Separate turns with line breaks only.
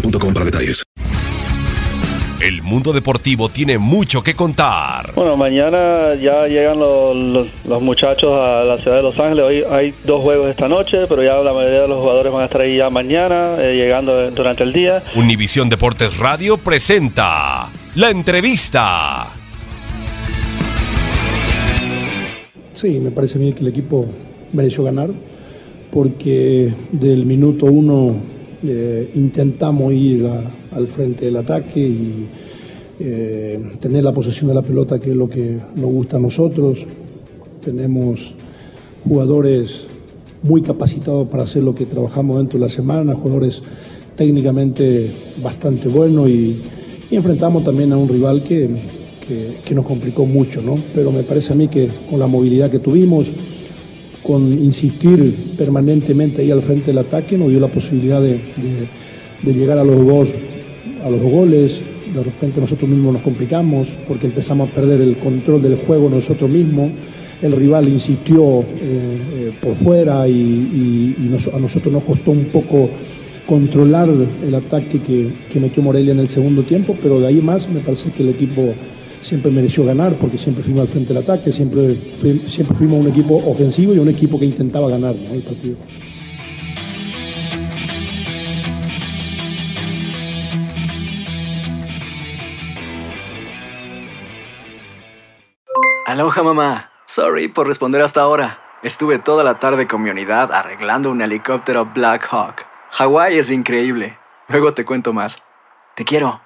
boostmobile.com para detalles.
El mundo deportivo tiene mucho que contar.
Bueno, mañana ya llegan los, los- los muchachos a la ciudad de Los Ángeles. Hoy hay dos juegos esta noche, pero ya la mayoría de los jugadores van a estar ahí ya mañana, eh, llegando durante el día.
Univisión Deportes Radio presenta la entrevista.
Sí, me parece bien que el equipo mereció ganar porque del minuto uno intentamos ir al frente del ataque y eh, tener la posesión de la pelota, que es lo que nos gusta a nosotros. Tenemos jugadores muy capacitados para hacer lo que trabajamos dentro de la semana, jugadores técnicamente bastante buenos y, y enfrentamos también a un rival que, que- que nos complicó mucho, ¿no? Pero me parece a mí que con la movilidad que tuvimos, con insistir permanentemente ahí al frente del ataque, nos dio la posibilidad de, llegar a los dos, a los goles. De repente nosotros mismos nos complicamos porque empezamos a perder el control del juego nosotros mismos. El rival insistió eh, eh, por fuera y, a nosotros nos costó un poco controlar el ataque que, que metió Morelia en el segundo tiempo, pero de ahí más me parece que el equipo siempre mereció ganar porque siempre fuimos al frente del ataque, siempre, siempre fuimos un equipo ofensivo y un equipo que intentaba ganar ¿no? el partido.
Aloha mamá. Sorry por responder hasta ahora. Estuve toda la tarde con mi unidad arreglando un helicóptero Black Hawk. Hawái es increíble. Luego te cuento más. Te quiero.